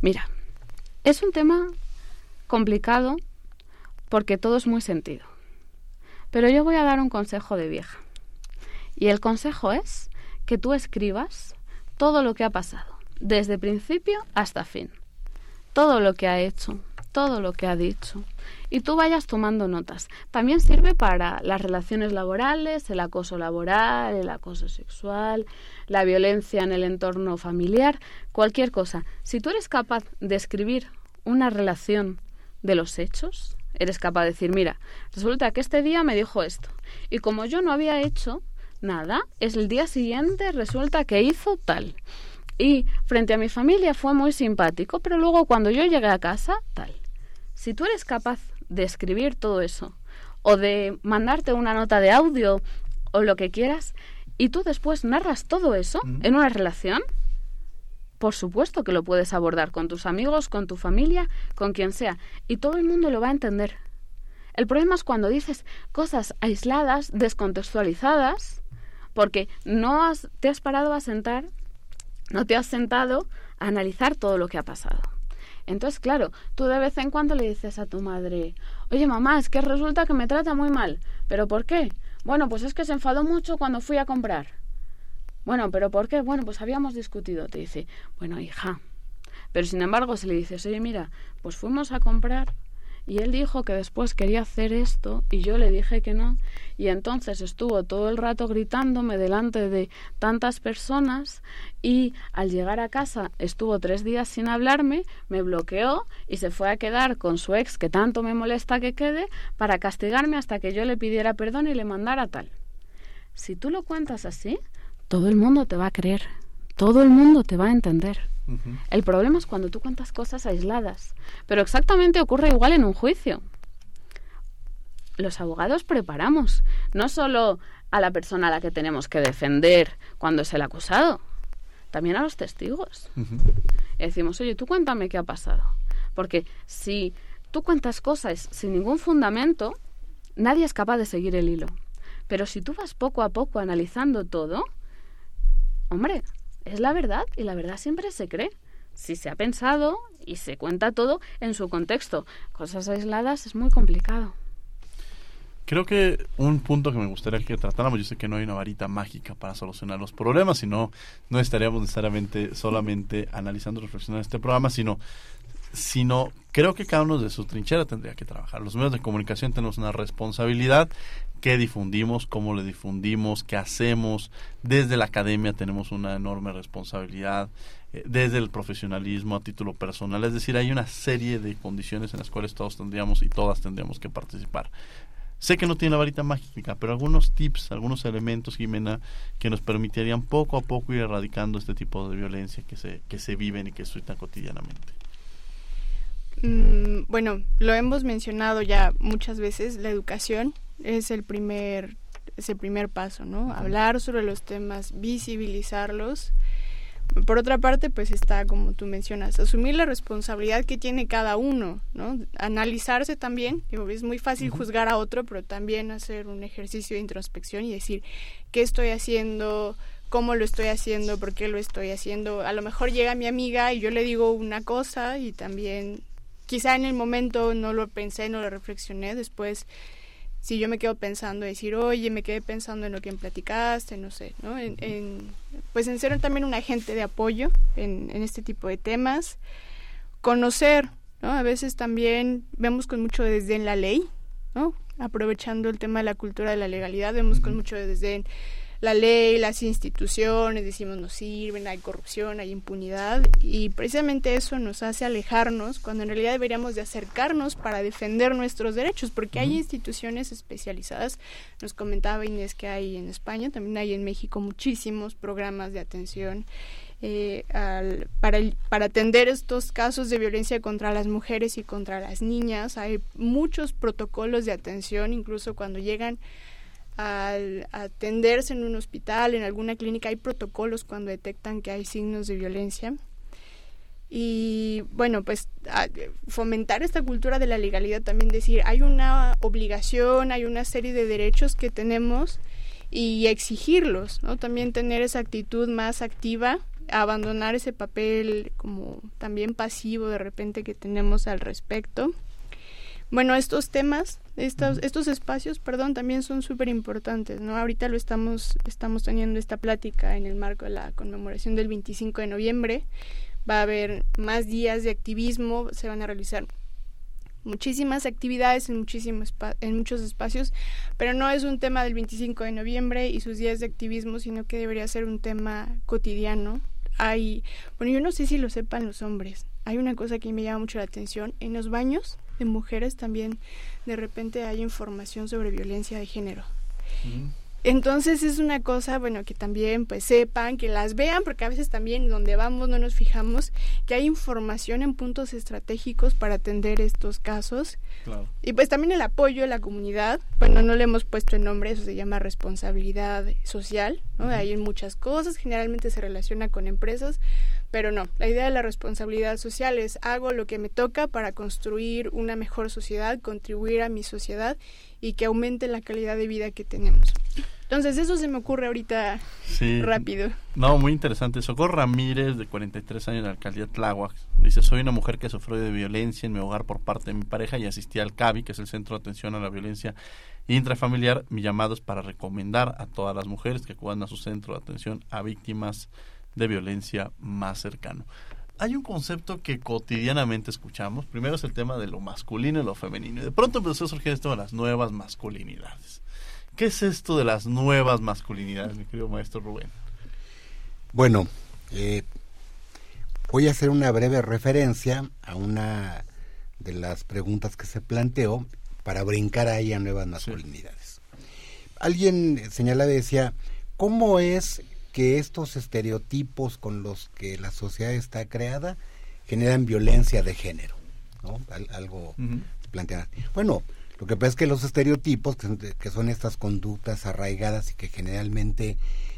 mira, es un tema complicado porque todo es muy sentido. Pero yo voy a dar un consejo de vieja. Y el consejo es que tú escribas todo lo que ha pasado, desde principio hasta fin. Todo lo que ha hecho, todo lo que ha dicho, y tú vayas tomando notas. También sirve para las relaciones laborales, el acoso laboral, el acoso sexual, la violencia en el entorno familiar, cualquier cosa. Si tú eres capaz de escribir una relación de los hechos, eres capaz de decir, mira, resulta que este día me dijo esto, y como yo no había hecho nada, es el día siguiente resulta que hizo tal. Y frente a mi familia fue muy simpático, pero luego cuando yo llegué a casa, tal. Si tú eres capaz de escribir todo eso o de mandarte una nota de audio o lo que quieras y tú después narras todo eso en una relación, por supuesto que lo puedes abordar con tus amigos, con tu familia, con quien sea y todo el mundo lo va a entender. El problema es cuando dices cosas aisladas, descontextualizadas, porque no has, te has parado a sentar, no te has sentado a analizar todo lo que ha pasado. Entonces, claro, tú de vez en cuando le dices a tu madre, oye mamá, es que resulta que me trata muy mal. ¿Pero por qué? Bueno, pues es que se enfadó mucho cuando fui a comprar. Bueno, ¿pero por qué? Bueno, pues habíamos discutido. Te dice, bueno, hija. Pero sin embargo, si le dices, oye, mira, pues fuimos a comprar y él dijo que después quería hacer esto y yo le dije que no y entonces estuvo todo el rato gritándome delante de tantas personas y al llegar a casa estuvo tres días sin hablarme, me bloqueó y se fue a quedar con su ex que tanto me molesta que quede para castigarme hasta que yo le pidiera perdón y le mandara tal. Si tú lo cuentas así, todo el mundo te va a creer, todo el mundo te va a entender. El problema es cuando tú cuentas cosas aisladas. Pero exactamente ocurre igual en un juicio. Los abogados preparamos no solo a la persona a la que tenemos que defender cuando es el acusado, también a los testigos. decimos, oye, tú cuéntame qué ha pasado. Porque si tú cuentas cosas sin ningún fundamento, nadie es capaz de seguir el hilo. Pero si tú vas poco a poco analizando todo, hombre, es la verdad y la verdad siempre se cree. Si se ha pensado y se cuenta todo en su contexto, cosas aisladas es muy complicado. Creo que un punto que me gustaría que tratáramos, yo sé que no hay una varita mágica para solucionar los problemas, sino no estaríamos necesariamente solamente analizando, reflexionando este programa, sino sino creo que cada uno de su trinchera tendría que trabajar. Los medios de comunicación tenemos una responsabilidad qué difundimos, cómo le difundimos, qué hacemos. Desde la academia tenemos una enorme responsabilidad, eh, desde el profesionalismo a título personal. Es decir, hay una serie de condiciones en las cuales todos tendríamos y todas tendríamos que participar. Sé que no tiene la varita mágica, pero algunos tips, algunos elementos, Jimena, que nos permitirían poco a poco ir erradicando este tipo de violencia que se, que se viven y que suitan cotidianamente. Mm, bueno, lo hemos mencionado ya muchas veces, la educación es el primer, es el primer paso, ¿no? Hablar sobre los temas, visibilizarlos. Por otra parte, pues está, como tú mencionas, asumir la responsabilidad que tiene cada uno, ¿no? Analizarse también, es muy fácil juzgar a otro, pero también hacer un ejercicio de introspección y decir, ¿qué estoy haciendo? cómo lo estoy haciendo, por qué lo estoy haciendo. A lo mejor llega mi amiga y yo le digo una cosa y también quizá en el momento no lo pensé, no lo reflexioné, después si yo me quedo pensando, decir, oye, me quedé pensando en lo que me platicaste, no sé, ¿no? En, pues en ser también un agente de apoyo en, en este tipo de temas, conocer, ¿no? A veces también vemos con mucho desdén la ley, ¿no? Aprovechando el tema de la cultura de la legalidad, vemos con mucho desdén la ley, las instituciones, decimos no sirven, hay corrupción, hay impunidad y precisamente eso nos hace alejarnos cuando en realidad deberíamos de acercarnos para defender nuestros derechos porque hay instituciones especializadas, nos comentaba Inés que hay en España, también hay en México muchísimos programas de atención eh, para, para atender estos casos de violencia contra las mujeres y contra las niñas. Hay muchos protocolos de atención, incluso cuando llegan al atenderse en un hospital, en alguna clínica, hay protocolos cuando detectan que hay signos de violencia. Y bueno, pues fomentar esta cultura de la legalidad, también decir, hay una obligación, hay una serie de derechos que tenemos y exigirlos, ¿no? También tener esa actitud más activa, abandonar ese papel como también pasivo de repente que tenemos al respecto. Bueno, estos temas, estos, estos espacios, perdón, también son súper importantes, ¿no? Ahorita lo estamos, estamos teniendo esta plática en el marco de la conmemoración del 25 de noviembre. Va a haber más días de activismo, se van a realizar muchísimas actividades en, muchísimos en muchos espacios, pero no es un tema del 25 de noviembre y sus días de activismo, sino que debería ser un tema cotidiano. Hay, bueno, yo no sé si lo sepan los hombres, hay una cosa que me llama mucho la atención, en los baños de mujeres también de repente hay información sobre violencia de género. Entonces es una cosa, bueno, que también pues sepan, que las vean, porque a veces también donde vamos no nos fijamos, que hay información en puntos estratégicos para atender estos casos. Y pues también el apoyo de la comunidad, bueno, no le hemos puesto el nombre, eso se llama responsabilidad social, ¿no? Hay muchas cosas, generalmente se relaciona con empresas, pero no, la idea de la responsabilidad social es hago lo que me toca para construir una mejor sociedad, contribuir a mi sociedad y que aumente la calidad de vida que tenemos. Entonces, eso se me ocurre ahorita rápido. No, muy interesante. Socorro Ramírez, de 43 años, de la alcaldía Tláhuac, dice, soy una mujer que sufrió de violencia en mi hogar por parte de mi pareja y asistí al CAVI, que es el Centro de Atención a la Violencia Intrafamiliar. Mi llamado es para recomendar a todas las mujeres que acudan a su centro de atención a víctimas de violencia más cercano. Hay un concepto que cotidianamente escuchamos. Primero es el tema de lo masculino y lo femenino. Y de pronto empezó a surgir esto de las nuevas masculinidades. ¿Qué es esto de las nuevas masculinidades, mi querido maestro Rubén? Bueno, eh, voy a hacer una breve referencia a una de las preguntas que se planteó para brincar ahí a nuevas masculinidades. Alguien señalaba y decía, ¿cómo es que estos estereotipos con los que la sociedad está creada generan violencia de género, ¿no? algo planteado. Bueno, lo que pasa es que los estereotipos, que son, estas conductas arraigadas y que generalmente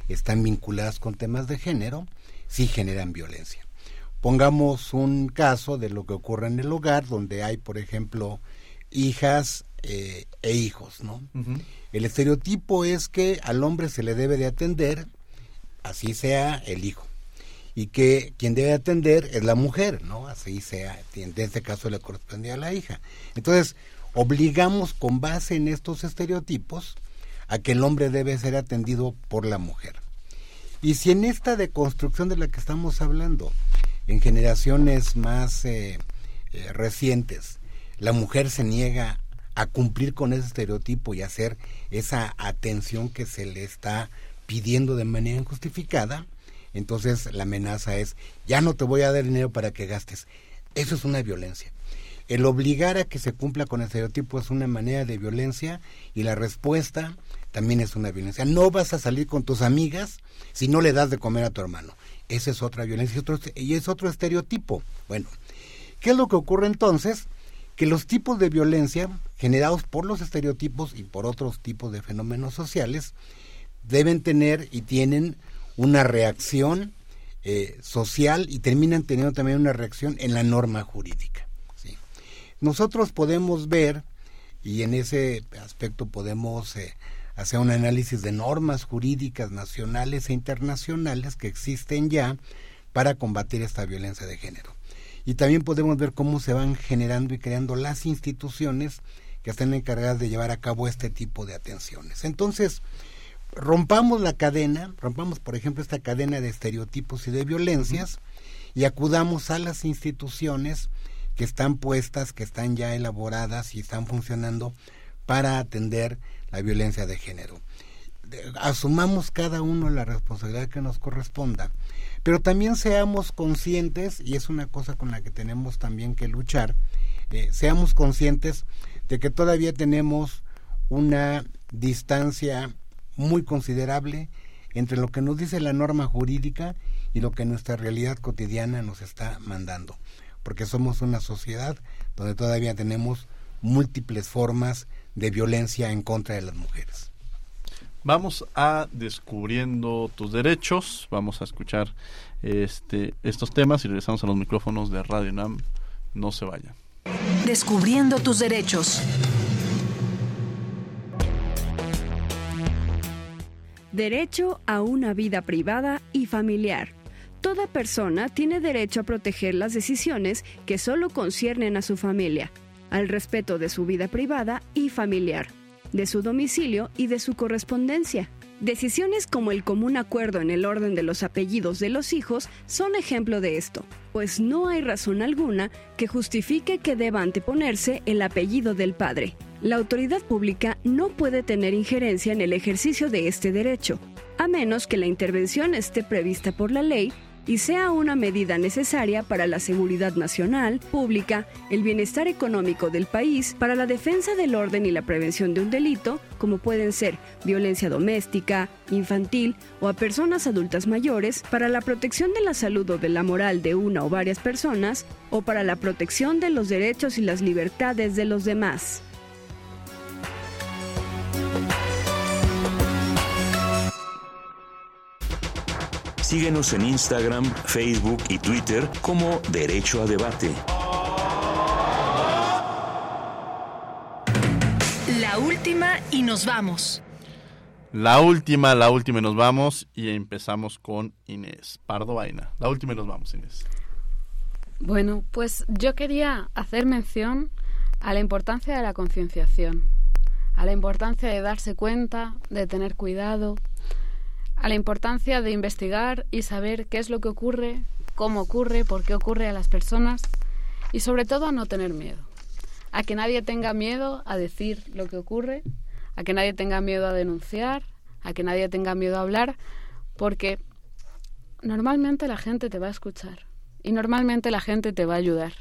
están vinculadas con temas de género, sí generan violencia. Pongamos un caso de lo que ocurre en el hogar, donde hay, por ejemplo, hijas eh, e hijos, ¿no? El estereotipo es que al hombre se le debe de atender así sea el hijo. Y que quien debe atender es la mujer, ¿no? Así sea, en este caso le correspondía a la hija. Entonces, obligamos con base en estos estereotipos a que el hombre debe ser atendido por la mujer. Y si en esta deconstrucción de la que estamos hablando, en generaciones más eh, eh, recientes, la mujer se niega a cumplir con ese estereotipo y hacer esa atención que se le está pidiendo de manera injustificada, entonces la amenaza es, ya no te voy a dar dinero para que gastes. Eso es una violencia. El obligar a que se cumpla con el estereotipo es una manera de violencia y la respuesta también es una violencia. No vas a salir con tus amigas si no le das de comer a tu hermano. Esa es otra violencia y, y es otro estereotipo. Bueno, ¿qué es lo que ocurre entonces? Que los tipos de violencia generados por los estereotipos y por otros tipos de fenómenos sociales deben tener y tienen una reacción eh, social y terminan teniendo también una reacción en la norma jurídica. Nosotros podemos ver, y en ese aspecto podemos eh, hacer un análisis de normas jurídicas nacionales e internacionales que existen ya para combatir esta violencia de género. Y también podemos ver cómo se van generando y creando las instituciones que están encargadas de llevar a cabo este tipo de atenciones. Entonces, rompamos la cadena, rompamos por ejemplo esta cadena de estereotipos y de violencias y acudamos a las instituciones que están puestas, que están ya elaboradas y están funcionando para atender la violencia de género. Asumamos cada uno la responsabilidad que nos corresponda, pero también seamos conscientes, y es una cosa con la que tenemos también que luchar, eh, seamos conscientes de que todavía tenemos una distancia muy considerable entre lo que nos dice la norma jurídica y lo que nuestra realidad cotidiana nos está mandando, porque somos una sociedad donde todavía tenemos múltiples formas de violencia en contra de las mujeres. Vamos a descubriendo tus derechos, vamos a escuchar este, estos temas y regresamos a los micrófonos de Radio NAM. No se vayan. Descubriendo tus derechos. Derecho a una vida privada y familiar. Toda persona tiene derecho a proteger las decisiones que solo conciernen a su familia, al respeto de su vida privada y familiar, de su domicilio y de su correspondencia. Decisiones como el común acuerdo en el orden de los apellidos de los hijos son ejemplo de esto, pues no hay razón alguna que justifique que deba anteponerse el apellido del padre. La autoridad pública no puede tener injerencia en el ejercicio de este derecho, a menos que la intervención esté prevista por la ley y sea una medida necesaria para la seguridad nacional, pública, el bienestar económico del país, para la defensa del orden y la prevención de un delito, como pueden ser violencia doméstica, infantil o a personas adultas mayores, para la protección de la salud o de la moral de una o varias personas, o para la protección de los derechos y las libertades de los demás. Síguenos en Instagram, Facebook y Twitter como Derecho a Debate. La última y nos vamos. La última, la última y nos vamos y empezamos con Inés Pardo Vaina. La última y nos vamos, Inés. Bueno, pues yo quería hacer mención a la importancia de la concienciación, a la importancia de darse cuenta, de tener cuidado, a la importancia de investigar y saber qué es lo que ocurre, cómo ocurre, por qué ocurre a las personas y sobre todo a no tener miedo. A que nadie tenga miedo a decir lo que ocurre, a que nadie tenga miedo a denunciar, a que nadie tenga miedo a hablar, porque normalmente la gente te va a escuchar y normalmente la gente te va a ayudar.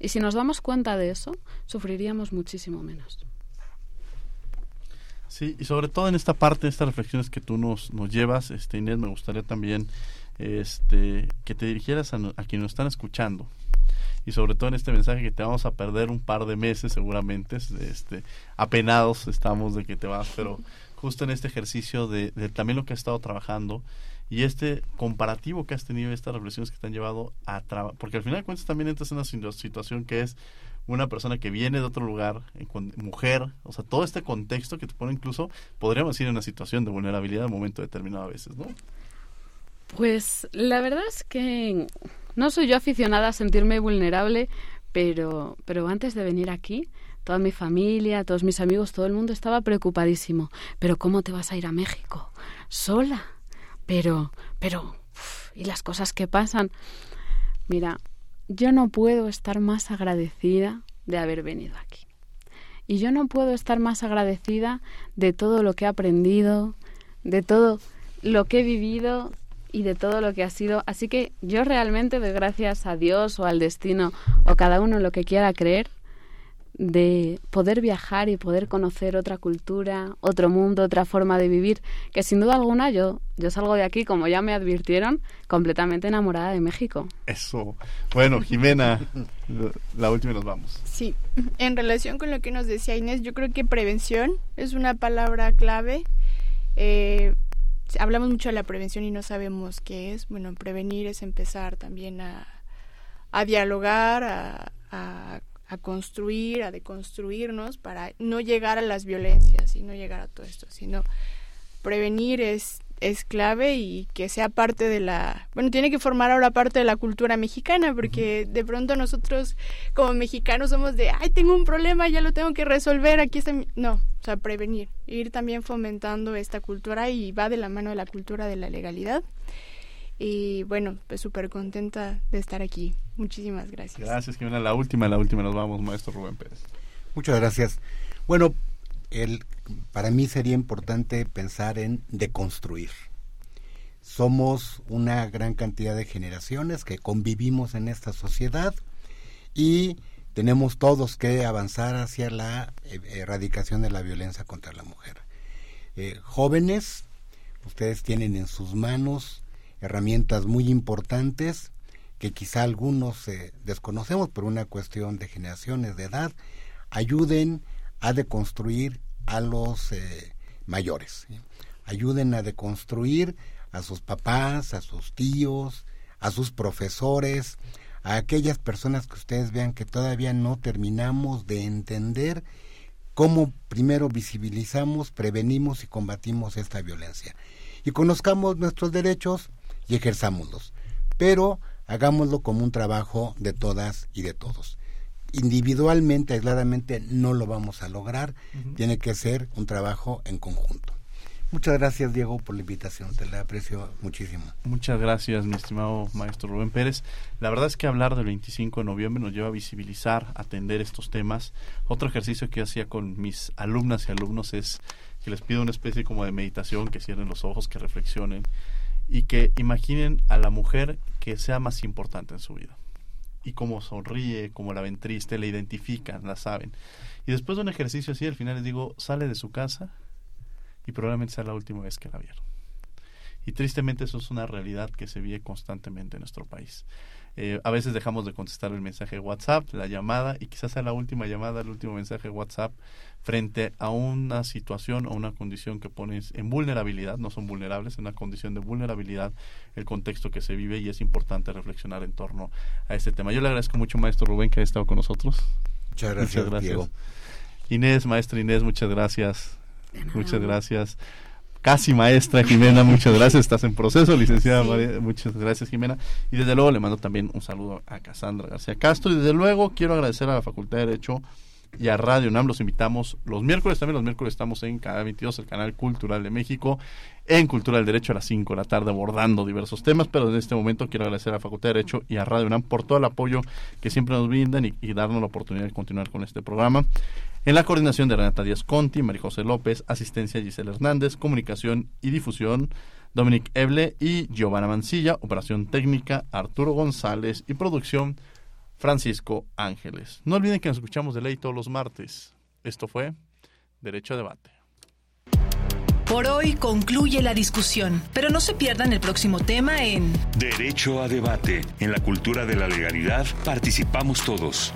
Y si nos damos cuenta de eso, sufriríamos muchísimo menos. Sí, y sobre todo en esta parte, estas reflexiones que tú nos, nos llevas, este, Inés, me gustaría también este, que te dirigieras a, a quienes nos están escuchando. Y sobre todo en este mensaje que te vamos a perder un par de meses seguramente, este, apenados estamos de que te vas, pero justo en este ejercicio de, de también lo que has estado trabajando y este comparativo que has tenido, estas reflexiones que te han llevado a trabajar, porque al final de cuentas también entras en una situación que es una persona que viene de otro lugar, eh, mujer, o sea, todo este contexto que te pone incluso, podríamos decir, en una situación de vulnerabilidad en un momento determinado a veces, ¿no? Pues la verdad es que no soy yo aficionada a sentirme vulnerable, pero, pero antes de venir aquí, toda mi familia, todos mis amigos, todo el mundo estaba preocupadísimo. Pero ¿cómo te vas a ir a México? Sola. Pero, pero, ¿y las cosas que pasan? Mira, yo no puedo estar más agradecida de haber venido aquí. Y yo no puedo estar más agradecida de todo lo que he aprendido, de todo lo que he vivido y de todo lo que ha sido. Así que yo realmente doy gracias a Dios o al destino o cada uno lo que quiera creer de poder viajar y poder conocer otra cultura, otro mundo, otra forma de vivir, que sin duda alguna yo, yo salgo de aquí, como ya me advirtieron, completamente enamorada de México. Eso. Bueno, Jimena, la última y nos vamos. Sí, en relación con lo que nos decía Inés, yo creo que prevención es una palabra clave. Eh, hablamos mucho de la prevención y no sabemos qué es. Bueno, prevenir es empezar también a, a dialogar, a, a a construir, a deconstruirnos para no llegar a las violencias y no llegar a todo esto, sino prevenir es es clave y que sea parte de la, bueno, tiene que formar ahora parte de la cultura mexicana, porque de pronto nosotros como mexicanos somos de, ay, tengo un problema, ya lo tengo que resolver, aquí está No, o sea, prevenir, ir también fomentando esta cultura y va de la mano de la cultura de la legalidad. Y bueno, pues súper contenta de estar aquí. Muchísimas gracias. Gracias, Jimena. La última, la última nos vamos, maestro Rubén Pérez. Muchas gracias. Bueno, el, para mí sería importante pensar en deconstruir. Somos una gran cantidad de generaciones que convivimos en esta sociedad y tenemos todos que avanzar hacia la eh, erradicación de la violencia contra la mujer. Eh, jóvenes, ustedes tienen en sus manos herramientas muy importantes que quizá algunos eh, desconocemos por una cuestión de generaciones de edad, ayuden a deconstruir a los eh, mayores. Ayuden a deconstruir a sus papás, a sus tíos, a sus profesores, a aquellas personas que ustedes vean que todavía no terminamos de entender cómo primero visibilizamos, prevenimos y combatimos esta violencia. Y conozcamos nuestros derechos y ejerzámoslos. Pero hagámoslo como un trabajo de todas y de todos individualmente, aisladamente, no lo vamos a lograr. Tiene que ser un trabajo en conjunto. Muchas gracias, Diego, por la invitación. Te la aprecio muchísimo. Muchas gracias, mi estimado maestro Rubén Pérez. La verdad es que hablar del 25 de noviembre nos lleva a visibilizar, atender estos temas. Otro ejercicio que hacía con mis alumnas y alumnos es que les pido una especie como de meditación, que cierren los ojos, que reflexionen y que imaginen a la mujer sea más importante en su vida y cómo sonríe, cómo la ven triste, la identifican, la saben. Y después de un ejercicio así, al final les digo, sale de su casa y probablemente sea la última vez que la vieron. Y tristemente eso es una realidad que se vive constantemente en nuestro país. Eh, a veces dejamos de contestar el mensaje de WhatsApp, la llamada, y quizás sea la última llamada, el último mensaje de WhatsApp, frente a una situación o una condición que pones en vulnerabilidad, no son vulnerables, en una condición de vulnerabilidad el contexto que se vive y es importante reflexionar en torno a este tema. Yo le agradezco mucho, maestro Rubén, que haya estado con nosotros. Muchas gracias, Inés, maestra Inés, muchas gracias. Muchas gracias casi maestra Jimena, muchas gracias, estás en proceso, licenciada María, muchas gracias Jimena. Y desde luego le mando también un saludo a Casandra García Castro y desde luego quiero agradecer a la Facultad de Derecho y a Radio UNAM. Los invitamos los miércoles, también los miércoles estamos en Canal 22, el canal cultural de México, en Cultura del Derecho a las 5 de la tarde abordando diversos temas, pero en este momento quiero agradecer a la Facultad de Derecho y a Radio UNAM por todo el apoyo que siempre nos brindan y, y darnos la oportunidad de continuar con este programa. En la coordinación de Renata Díaz Conti, María José López, asistencia Gisela Hernández, comunicación y difusión, Dominic Eble y Giovanna Mancilla, operación técnica, Arturo González y producción, Francisco Ángeles. No olviden que nos escuchamos de ley todos los martes. Esto fue Derecho a Debate. Por hoy concluye la discusión, pero no se pierdan el próximo tema en Derecho a Debate. En la cultura de la legalidad participamos todos.